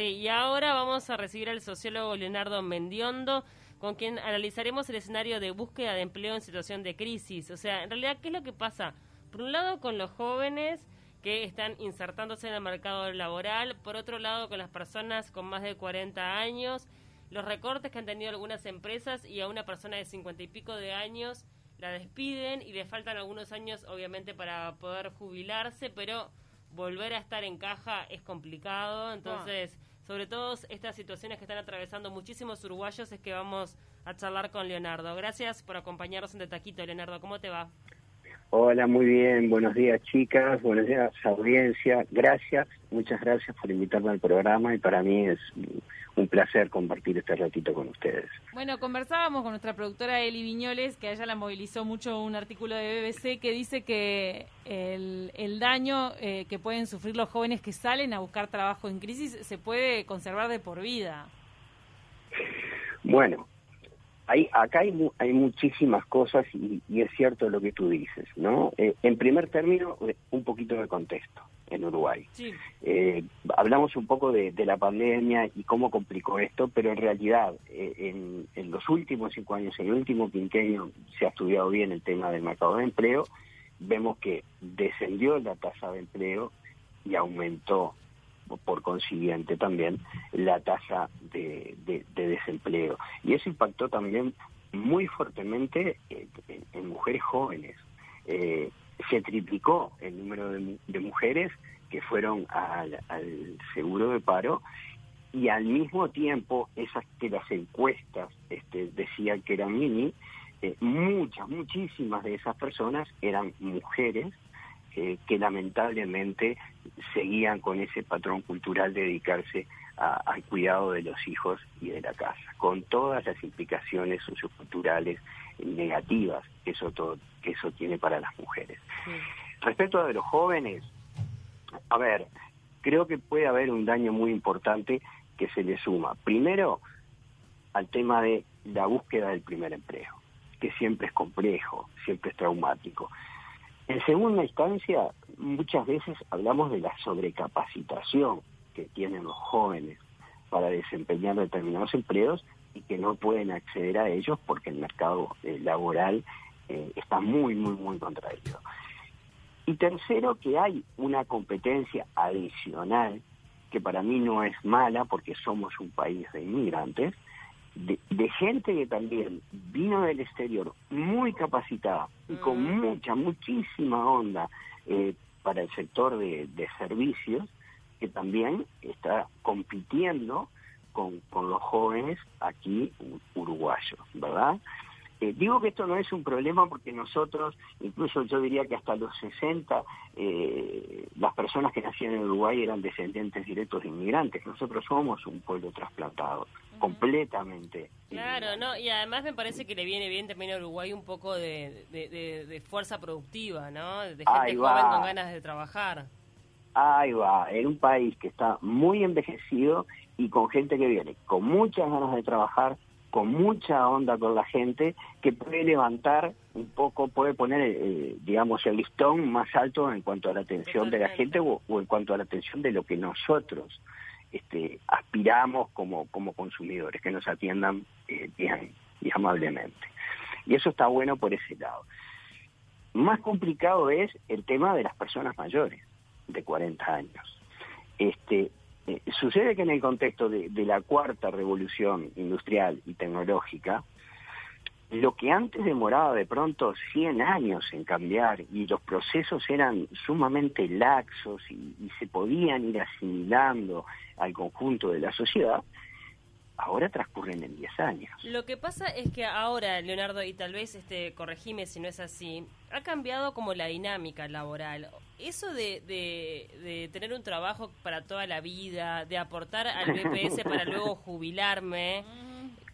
Sí, y ahora vamos a recibir al sociólogo Leonardo Mendiondo, con quien analizaremos el escenario de búsqueda de empleo en situación de crisis. O sea, en realidad, ¿qué es lo que pasa? Por un lado, con los jóvenes que están insertándose en el mercado laboral, por otro lado, con las personas con más de 40 años, los recortes que han tenido algunas empresas y a una persona de 50 y pico de años la despiden y le faltan algunos años, obviamente, para poder jubilarse, pero volver a estar en caja es complicado, entonces, sobre todo estas situaciones que están atravesando muchísimos uruguayos es que vamos a charlar con Leonardo. Gracias por acompañarnos en Taquito, Leonardo, ¿cómo te va? Hola, muy bien, buenos días chicas, buenos días audiencia, gracias, muchas gracias por invitarme al programa y para mí es un placer compartir este ratito con ustedes. Bueno, conversábamos con nuestra productora Eli Viñoles, que a ella la movilizó mucho un artículo de BBC que dice que el, daño eh, que pueden sufrir los jóvenes que salen a buscar trabajo en crisis se puede conservar de por vida. Bueno, hay, acá hay, hay muchísimas cosas y, es cierto lo que tú dices, ¿no? Eh, en primer término, eh, un poquito de contexto en Uruguay. Eh, hablamos un poco de, la pandemia y cómo complicó esto, pero en realidad en, los últimos cinco años, en el último quinquenio, se ha estudiado bien el tema del mercado de empleo, vemos que descendió la tasa de empleo y aumentó por consiguiente también la tasa de, desempleo. Y eso impactó también muy fuertemente en, mujeres jóvenes. Eh, se triplicó el número de, mujeres que fueron al, seguro de paro y al mismo tiempo esas que las encuestas este, decían que eran mini, eh, muchas, muchísimas de esas personas eran mujeres eh, que lamentablemente seguían con ese patrón cultural de dedicarse al cuidado de los hijos y de la casa, con todas las implicaciones socioculturales negativas que eso, todo, que eso tiene para las mujeres. Respecto a los jóvenes, a ver, creo que puede haber un daño muy importante que se le suma. Primero, al tema de la búsqueda del primer empleo, que siempre es complejo, siempre es traumático. En segunda instancia, muchas veces hablamos de la sobrecapacitación que tienen los jóvenes para desempeñar determinados empleos y que no pueden acceder a ellos porque el mercado eh, laboral eh, está muy, muy, muy contraído. Y tercero, que hay una competencia adicional que para mí no es mala porque somos un país de inmigrantes, de, gente que también vino del exterior muy capacitada y con mm. mucha, muchísima onda eh, para el sector de, servicios, que también está compitiendo con, con los jóvenes aquí uruguayos, ¿verdad? Eh, digo que esto no es un problema porque nosotros, incluso yo diría que hasta los 60, eh, las personas que nacían en Uruguay eran descendientes directos de inmigrantes. Nosotros somos un pueblo trasplantado, completamente. Claro, no, y además me parece que le viene bien también a Uruguay un poco de, fuerza productiva, ¿no? De gente joven con ganas de trabajar. Ahí va, en un país que está muy envejecido y con gente que viene con muchas ganas de trabajar, con mucha onda con la gente, que puede levantar un poco, puede poner, eh, digamos, el listón más alto en cuanto a la atención de la gente o, en cuanto a la atención de lo que nosotros este, aspiramos como, como consumidores, que nos atiendan eh, bien y amablemente. Y eso está bueno por ese lado. Más complicado es el tema de las personas mayores, de 40 años. Este, eh, sucede que en el contexto de, la cuarta revolución industrial y tecnológica, lo que antes demoraba de pronto 100 años en cambiar y los procesos eran sumamente laxos y, se podían ir asimilando al conjunto de la sociedad, ahora transcurren en 10 años. Lo que pasa es que ahora, Leonardo, y tal vez este corregime si no es así, ha cambiado como la dinámica laboral. Eso de, de, tener un trabajo para toda la vida, de aportar al BPS para luego jubilarme,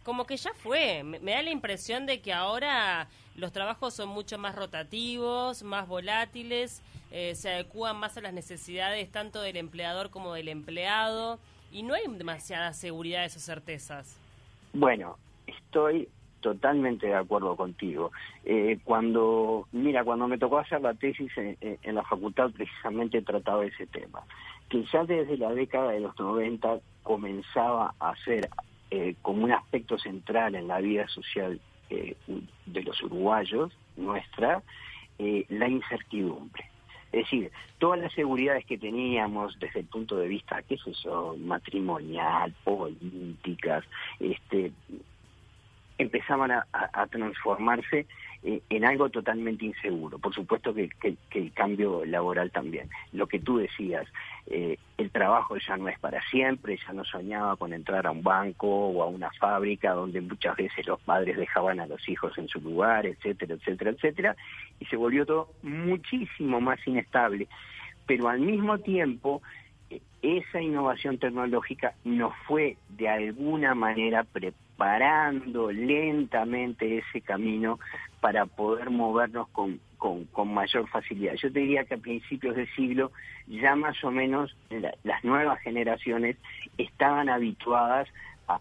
como que ya fue. Me, da la impresión de que ahora los trabajos son mucho más rotativos, más volátiles, eh, se adecúan más a las necesidades tanto del empleador como del empleado y no hay demasiada seguridad o certezas. Bueno, estoy totalmente de acuerdo contigo. Eh, cuando, mira, cuando me tocó hacer la tesis en, la facultad precisamente trataba ese tema. que ya desde la década de los 90 comenzaba a ser eh, como un aspecto central en la vida social eh, de los uruguayos, nuestra, eh, la incertidumbre. Es decir, todas las seguridades que teníamos desde el punto de vista, qué es eso, matrimonial, políticas, este, empezaban a, transformarse eh, en algo totalmente inseguro. Por supuesto que, el cambio laboral también. Lo que tú decías, eh, el trabajo ya no es para siempre, ya no soñaba con entrar a un banco o a una fábrica donde muchas veces los padres dejaban a los hijos en su lugar, etcétera, etcétera, etcétera, y se volvió todo muchísimo más inestable. Pero al mismo tiempo, eh, esa innovación tecnológica nos fue de alguna manera preparada parando lentamente ese camino para poder movernos con, con, mayor facilidad. Yo te diría que a principios de siglo ya más o menos las nuevas generaciones estaban habituadas a,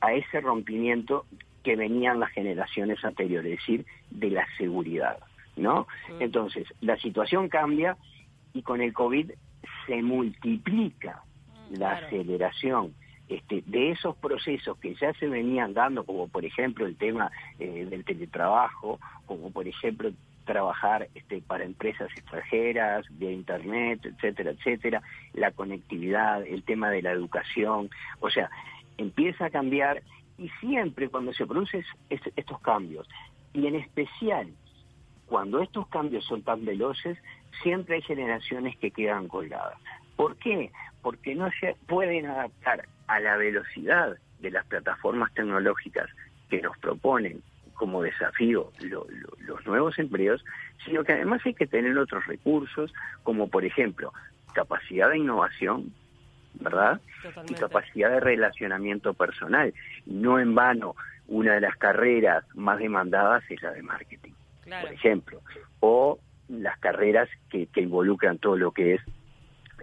a, ese rompimiento que venían las generaciones anteriores, es decir, de la seguridad, ¿no? Entonces, la situación cambia y con el COVID se multiplica mm, la aceleración este, de esos procesos que ya se venían dando, como por ejemplo el tema eh, del teletrabajo, como por ejemplo trabajar este, para empresas extranjeras, vía internet, etcétera, etcétera, la conectividad, el tema de la educación, o sea, empieza a cambiar y siempre cuando se producen estos cambios, y en especial cuando estos cambios son tan veloces, siempre hay generaciones que quedan colgadas. ¿Por qué? Porque no se pueden adaptar a la velocidad de las plataformas tecnológicas que nos proponen como desafío los nuevos empleos, sino que además hay que tener otros recursos, como por ejemplo capacidad de innovación, ¿verdad? Y capacidad de relacionamiento personal. No en vano, una de las carreras más demandadas es la de marketing, por ejemplo, o las carreras que involucran todo lo que es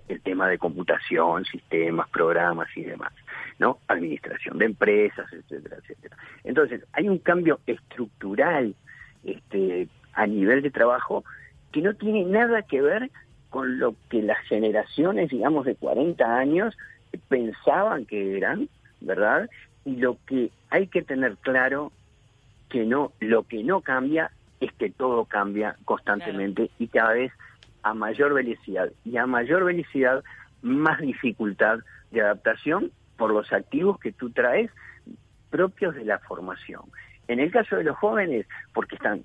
el tema de computación, sistemas, programas y demás, ¿no? Administración de empresas, etcétera, etcétera. Entonces, hay un cambio estructural este, a nivel de trabajo que no tiene nada que ver con lo que las generaciones, digamos, de 40 años pensaban que eran, ¿verdad? Y lo que hay que tener claro que no, lo que no cambia es que todo cambia constantemente y cada vez a mayor velocidad y a mayor velocidad más dificultad de adaptación por los activos que tú traes propios de la formación. En el caso de los jóvenes, porque están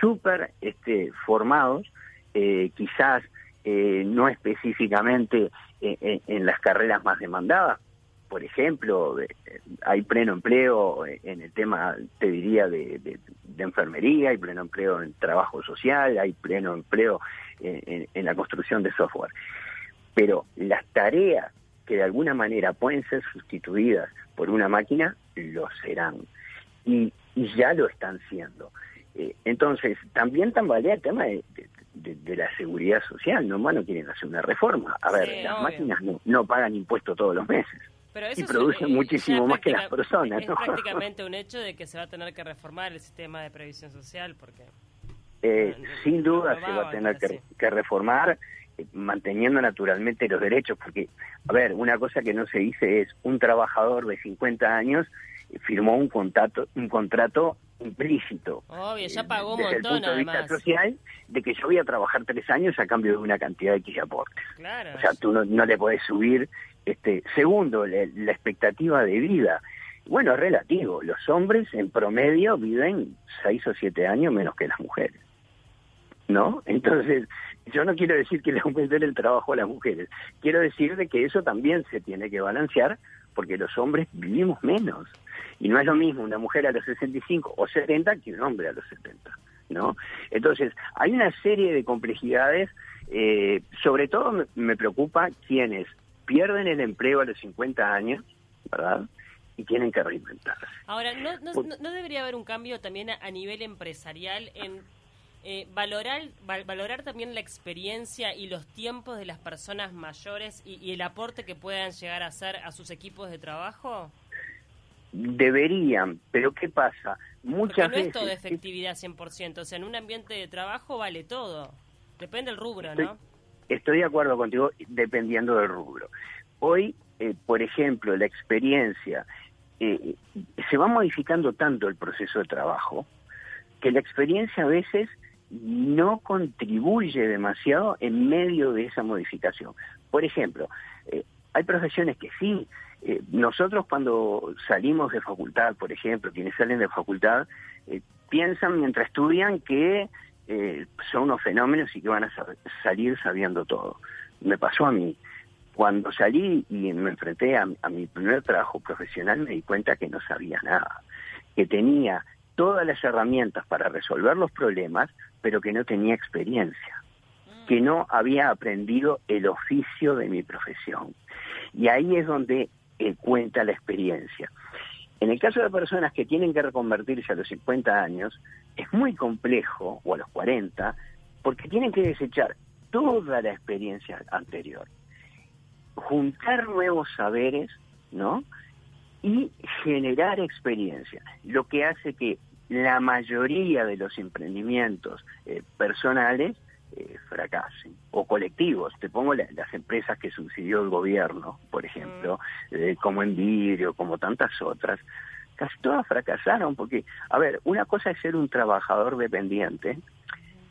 súper este, formados, eh, quizás eh, no específicamente eh, en las carreras más demandadas, por ejemplo, hay pleno empleo en el tema, te diría, de, enfermería, hay pleno empleo en trabajo social, hay pleno empleo en, la construcción de software. Pero las tareas que de alguna manera pueden ser sustituidas por una máquina, lo serán. Y, ya lo están siendo. Eh, entonces, también tambalea el tema de, la seguridad social. No, no quieren hacer una reforma. A ver, las máquinas no, no pagan impuestos todos los meses y producen eh, muchísimo más que las personas. Es prácticamente un hecho de que se va a tener que reformar el sistema de previsión social porque... Eh, sin duda se va a tener que, reformar manteniendo naturalmente los derechos, porque, a ver, una cosa que no se dice es un trabajador de 50 años firmó un contrato, un contrato implícito. Obvio, ya pagó un desde montón, el punto de vista social, de que yo voy a trabajar tres años a cambio de una cantidad de X aportes. Claro. O sea, tú no, no le podés subir este, segundo, la, expectativa de vida. Bueno, es relativo. Los hombres en promedio viven seis o siete años menos que las mujeres. ¿No? Entonces, yo no quiero decir que le aumenten el trabajo a las mujeres. Quiero decir de que eso también se tiene que balancear porque los hombres vivimos menos. Y no es lo mismo una mujer a los 65 o 70 que un hombre a los 70. ¿no? Entonces, hay una serie de complejidades, eh, sobre todo me, preocupa quienes pierden el empleo a los 50 años, ¿verdad? Y tienen que reinventarse. Ahora, ¿no, no, debería haber un cambio también a, nivel empresarial en eh, valorar, valorar también la experiencia y los tiempos de las personas mayores y, el aporte que puedan llegar a hacer a sus equipos de trabajo? Deberían, pero ¿qué pasa? Muchas Porque no es todo efectividad 100%, o sea, en un ambiente de trabajo vale todo. Depende del rubro, ¿no? estoy de acuerdo contigo dependiendo del rubro. Hoy, eh, por ejemplo, la experiencia, eh, se va modificando tanto el proceso de trabajo que la experiencia a veces no contribuye demasiado en medio de esa modificación. Por ejemplo, eh, hay profesiones que sí. nosotros cuando salimos de facultad, por ejemplo, quienes salen de facultad, piensan mientras estudian que son unos fenómenos y que van a salir sabiendo todo. Me pasó a mí. Cuando salí y me enfrenté a, mi primer trabajo profesional me di cuenta que no sabía nada, que tenía todas las herramientas para resolver los problemas, pero que no tenía experiencia, mm. que no había aprendido el oficio de mi profesión. Y ahí es donde eh, cuenta la experiencia. En el caso de personas que tienen que reconvertirse a los 50 años, es muy complejo, o a los 40, porque tienen que desechar toda la experiencia anterior juntar nuevos saberes, ¿no? Y generar experiencia, lo que hace que la mayoría de los emprendimientos eh, personales eh, fracasen, o colectivos. Te pongo las empresas que subsidió el gobierno, por ejemplo, mm. eh, como Envidrio, como tantas otras, casi todas fracasaron, porque, a ver, una cosa es ser un trabajador dependiente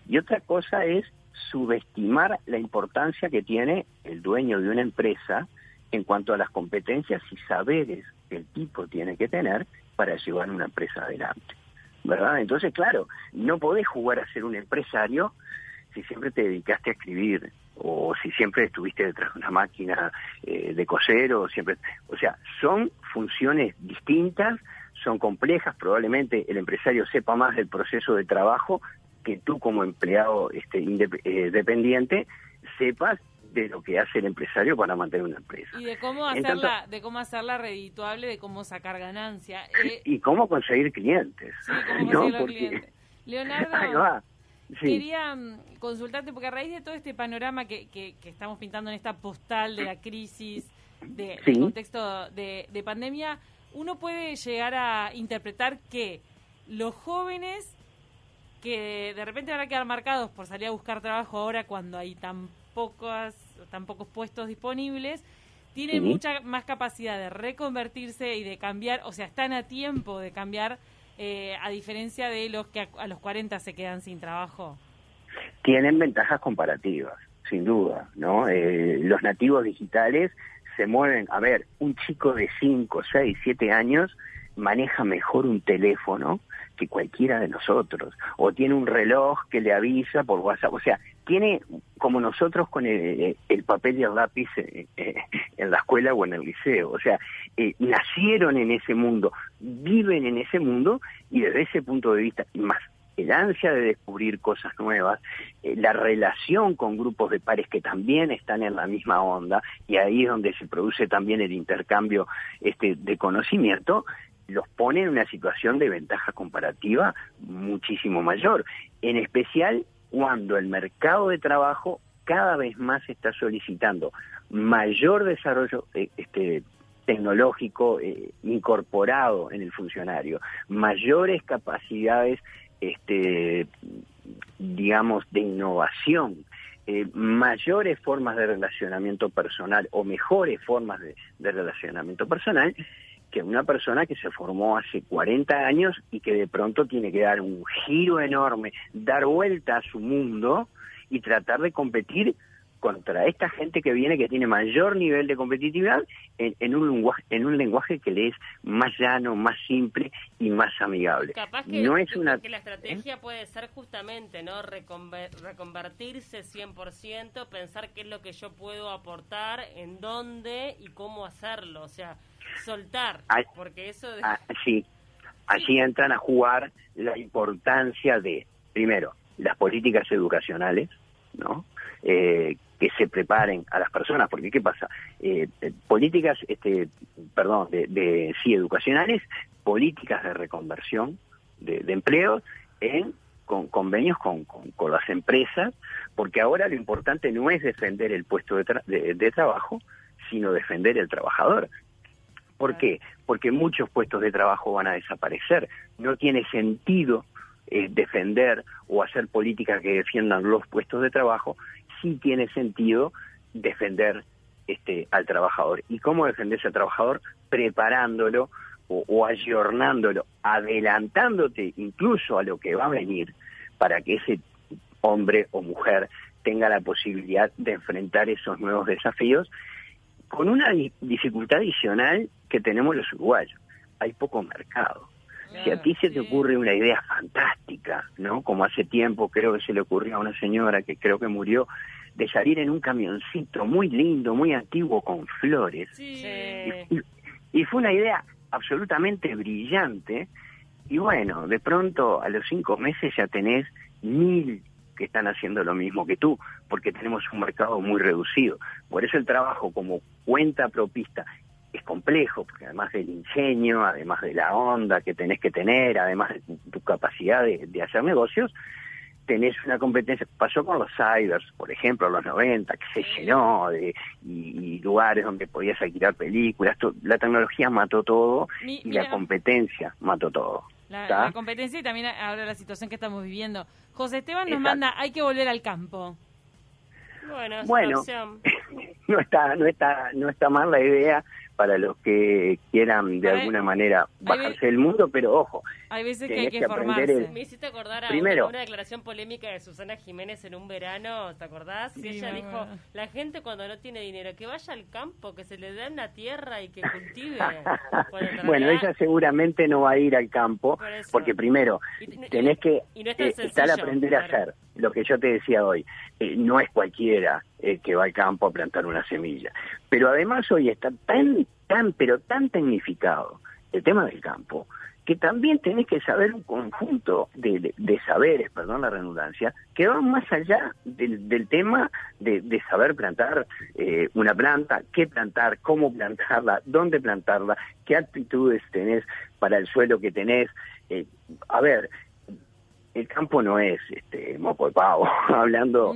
y otra cosa es subestimar la importancia que tiene el dueño de una empresa en cuanto a las competencias y saberes que el tipo tiene que tener para llevar una empresa adelante. ¿Verdad? Entonces, claro, no podés jugar a ser un empresario si siempre te dedicaste a escribir o si siempre estuviste detrás de una máquina eh, de coser o siempre... O sea, son funciones distintas, son complejas, probablemente el empresario sepa más del proceso de trabajo que tú como empleado este, eh, dependiente sepas de lo que hace el empresario para mantener una empresa. Y de cómo hacerla, de cómo hacerla redituable, de cómo sacar ganancia. Eh, y cómo conseguir clientes. Sí, cómo conseguir clientes. Leonardo, quería mm, consultarte, porque a raíz de todo este panorama que, que, estamos pintando en esta postal de la crisis, de, del contexto de, de pandemia, uno puede llegar a interpretar que los jóvenes que de repente van a quedar marcados por salir a buscar trabajo ahora cuando hay tan pocas, tan pocos puestos disponibles, tienen mucha más capacidad de reconvertirse y de cambiar, o sea, están a tiempo de cambiar, eh, a diferencia de los que a, los 40 se quedan sin trabajo. Tienen ventajas comparativas, sin duda, ¿no? Eh, los nativos digitales se mueven, a ver, un chico de 5, 6, 7 años maneja mejor un teléfono que cualquiera de nosotros, o tiene un reloj que le avisa por WhatsApp, o sea, tiene como nosotros con el, papel y el lápiz eh, eh, en la escuela o en el liceo, o sea, eh, nacieron en ese mundo, viven en ese mundo y desde ese punto de vista, más el ansia de descubrir cosas nuevas, la relación con grupos de pares que también están en la misma onda, y ahí es donde se produce también el intercambio este, de conocimiento, los pone en una situación de ventaja comparativa muchísimo mayor, en especial cuando el mercado de trabajo cada vez más está solicitando mayor desarrollo eh, este, tecnológico eh, incorporado en el funcionario, mayores capacidades, este, digamos, de innovación, eh, mayores formas de relacionamiento personal o mejores formas de relacionamiento personal que una persona que se formó hace 40 años y que de pronto tiene que dar un giro enorme, dar vuelta a su mundo y tratar de competir contra esta gente que viene que tiene mayor nivel de competitividad en, un lenguaje en un lenguaje que le es más llano, más simple y más amigable. Capaz que, no es una... que la estrategia puede ser justamente no reconvertirse 100%, pensar qué es lo que yo puedo aportar, en dónde y cómo hacerlo, o sea, soltar, porque eso... De... sí, así entran a jugar la importancia de, primero, las políticas educacionales, ¿no? Eh, que se preparen a las personas, porque ¿qué pasa? Eh, políticas, este, perdón, de, sí, educacionales, políticas de reconversión de, de empleo en con convenios con, con, las empresas, porque ahora lo importante no es defender el puesto de, de trabajo, sino defender el trabajador. ¿Por qué? Porque muchos puestos de trabajo van a desaparecer. No tiene sentido eh, defender o hacer políticas que defiendan los puestos de trabajo sí tiene sentido defender este, al trabajador. ¿Y cómo defenderse al trabajador? Preparándolo o, o ayornándolo, adelantándote incluso a lo que va a venir para que ese hombre o mujer tenga la posibilidad de enfrentar esos nuevos desafíos con una dificultad adicional que tenemos los uruguayos. Hay poco mercado. si a ti se te ocurre una idea fantástica, ¿no? Como hace tiempo creo que se le ocurrió a una señora que creo que murió, de salir en un camioncito muy lindo, muy antiguo, con flores. y, fue una idea absolutamente brillante. Y bueno, de pronto a los cinco meses ya tenés mil que están haciendo lo mismo que tú, porque tenemos un mercado muy reducido. Por eso el trabajo como cuenta propista es complejo, porque además del ingenio, además de la onda que tenés que tener, además de tu, capacidad de, hacer negocios, tenés una competencia. Pasó con los cybers, por ejemplo, en los 90, que se llenó de y, lugares donde podías alquilar películas. la tecnología mató todo y la competencia mató todo. La, competencia y también ahora la situación que estamos viviendo. José Esteban nos manda, hay que volver al campo. Bueno, bueno no está, no está, no está mal la idea para los que quieran de alguna manera bajarse del mundo, pero ojo. Hay veces que hay que, formarse. Me hiciste acordar a Primero, una, declaración polémica de Susana Jiménez en un verano, ¿te acordás? que ella dijo, la gente cuando no tiene dinero, que vaya al campo, que se le dé una tierra y que cultive. bueno, ella seguramente no va a ir al campo, porque primero, tenés que eh, estar a aprender a hacer lo que yo te decía hoy. Eh, no es cualquiera eh, que va al campo a plantar una semilla. Pero además hoy está tan, tan, pero tan tecnificado el tema del campo, que también tenés que saber un conjunto de, saberes, perdón la redundancia, que van más allá del, tema de, saber plantar eh, una planta, qué plantar, cómo plantarla, dónde plantarla, qué actitudes tenés para el suelo que tenés. Eh, a ver, el campo no es este moco de pavo, hablando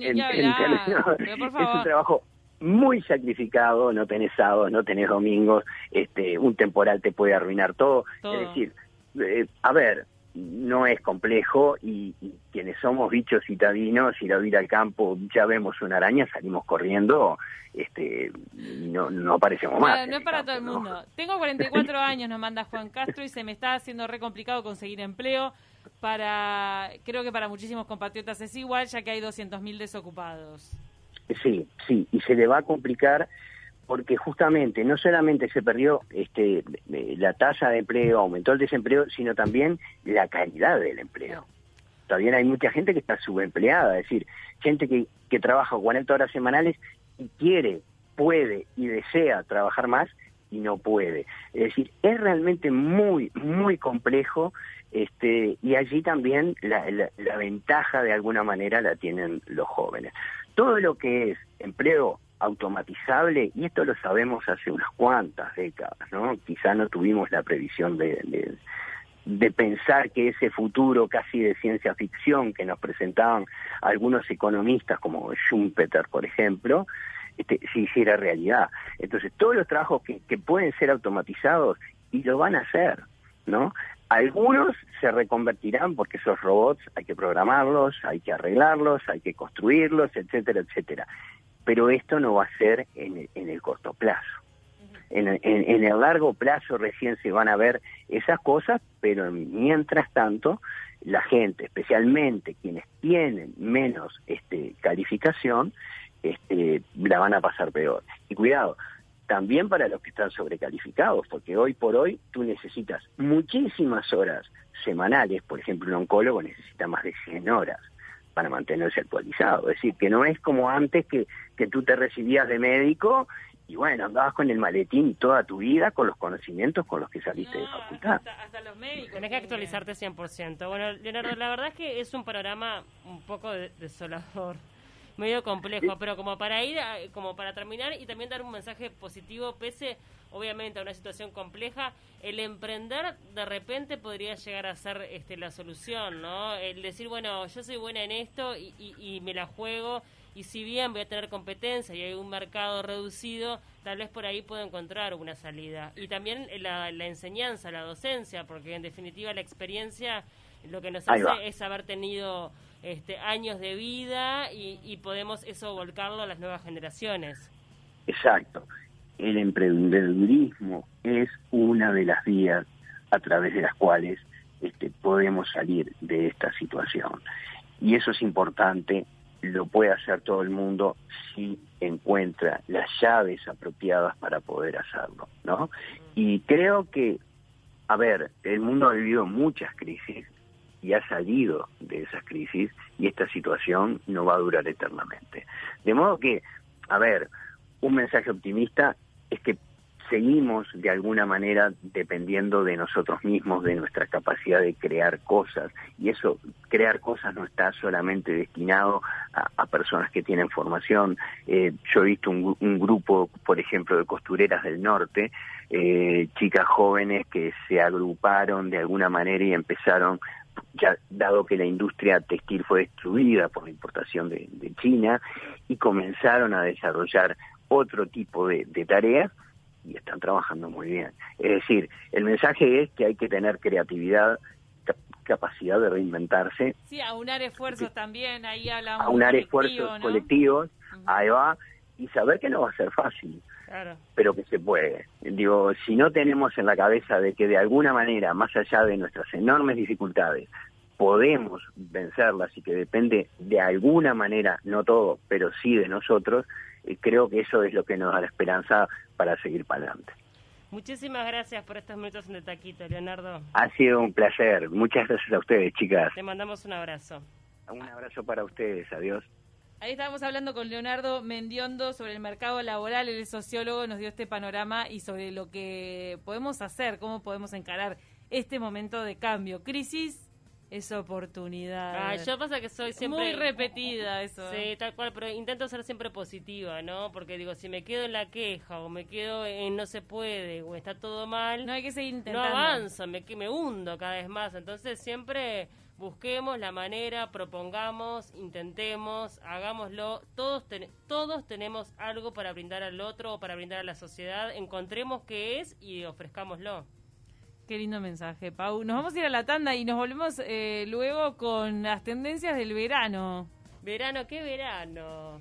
en, términos, es un trabajo muy sacrificado, no tenés sábado, no tenés domingos, este, un temporal te puede arruinar todo. Es decir, eh, a ver, no es complejo y, quienes somos bichos citadinos, ir a ir al campo, ya vemos una araña, salimos corriendo, este, no, no aparecemos más. No es para todo el mundo. Tengo 44 años, nos manda Juan Castro, y se me está haciendo re complicado conseguir empleo. Para, creo que para muchísimos compatriotas es igual, ya que hay 200.000 desocupados. Sí, sí, y se le va a complicar porque justamente no solamente se perdió este, la tasa de empleo, aumentó el desempleo, sino también la calidad del empleo. También hay mucha gente que está subempleada, es decir, gente que, que trabaja 40 horas semanales y quiere, puede y desea trabajar más y no puede. Es decir, es realmente muy, muy complejo este, y allí también la, la ventaja de alguna manera la tienen los jóvenes todo lo que es empleo automatizable, y esto lo sabemos hace unas cuantas décadas, ¿no? Quizá no tuvimos la previsión de, de, pensar que ese futuro casi de ciencia ficción que nos presentaban algunos economistas como Schumpeter, por ejemplo, este, se hiciera realidad. Entonces, todos los trabajos que, que pueden ser automatizados, y lo van a hacer, ¿no? Algunos se reconvertirán porque esos robots hay que programarlos, hay que arreglarlos, hay que construirlos, etcétera, etcétera. Pero esto no va a ser en, el corto plazo. En, el largo plazo recién se van a ver esas cosas, pero mientras tanto la gente, especialmente quienes tienen menos este, calificación, este, la van a pasar peor. Y cuidado, también para los que están sobrecalificados, porque hoy por hoy tú necesitas muchísimas horas semanales, por ejemplo, un oncólogo necesita más de 100 horas para mantenerse actualizado, es decir, que no es como antes que, que tú te recibías de médico y bueno, andabas con el maletín toda tu vida con los conocimientos con los que saliste de facultad. Hasta, los médicos. Tenés que actualizarte 100%. Bueno, Leonardo, la verdad es que es un panorama un poco desolador medio complejo, pero como para ir, como para terminar y también dar un mensaje positivo, pese obviamente a una situación compleja, el emprender de repente podría llegar a ser este, la solución, ¿no? El decir, bueno, yo soy buena en esto y, y, me la juego y si bien voy a tener competencia y hay un mercado reducido, tal vez por ahí puedo encontrar una salida. Y también la, la enseñanza, la docencia, porque en definitiva la experiencia lo que nos hace es haber tenido este, años de vida y, podemos eso volcarlo a las nuevas generaciones. Exacto. El emprendedurismo es una de las vías a través de las cuales este, podemos salir de esta situación. Y eso es importante, lo puede hacer todo el mundo si encuentra las llaves apropiadas para poder hacerlo, ¿no? Y creo que, a ver, el mundo ha vivido muchas crisis y ha salido de esas crisis y esta situación no va a durar eternamente. De modo que, a ver, un mensaje optimista es que seguimos de alguna manera dependiendo de nosotros mismos, de nuestra capacidad de crear cosas. Y eso, crear cosas no está solamente destinado a, personas que tienen formación. Eh, yo he visto un, grupo, por ejemplo, de costureras del norte, eh, chicas jóvenes que se agruparon de alguna manera y empezaron ya dado que la industria textil fue destruida por la importación de, China y comenzaron a desarrollar otro tipo de tareas y están trabajando muy bien. Es decir, el mensaje es que hay que tener creatividad, capacidad de reinventarse. Sí, aunar esfuerzos también, ahí hablamos. Aunar esfuerzos colectivos, ahí va, y saber que no va a ser fácil. Pero que se puede. Digo, si no tenemos en la cabeza de que de alguna manera, más allá de nuestras enormes dificultades, podemos vencerlas y que depende de alguna manera, no todo, pero sí de nosotros, eh, creo que eso es lo que nos da la esperanza para seguir para adelante. Muchísimas gracias por estos minutos en el taquito, Leonardo. Ha sido un placer. Muchas gracias a ustedes, chicas. Te mandamos un abrazo. Un abrazo para ustedes. Adiós. Ahí estábamos hablando con Leonardo Mendiondo sobre el mercado laboral, el sociólogo nos dio este panorama y sobre lo que podemos hacer, cómo podemos encarar este momento de cambio. Crisis es oportunidad. Ah, yo pasa que soy siempre... Muy repetida eso. Sí, tal cual, pero intento ser siempre positiva, ¿no? Porque digo, si me quedo en la queja o me quedo en no se puede o está todo mal... No hay que seguir intentando. No avanzo, me, me hundo cada vez más. Entonces siempre busquemos la manera, propongamos, intentemos, hagámoslo. Todos, todos tenemos algo para brindar al otro o para brindar a la sociedad. Encontremos qué es y ofrezcámoslo. Qué lindo mensaje, Pau. Nos vamos a ir a la tanda y nos volvemos eh, luego con las tendencias del verano. Verano, ¿qué verano?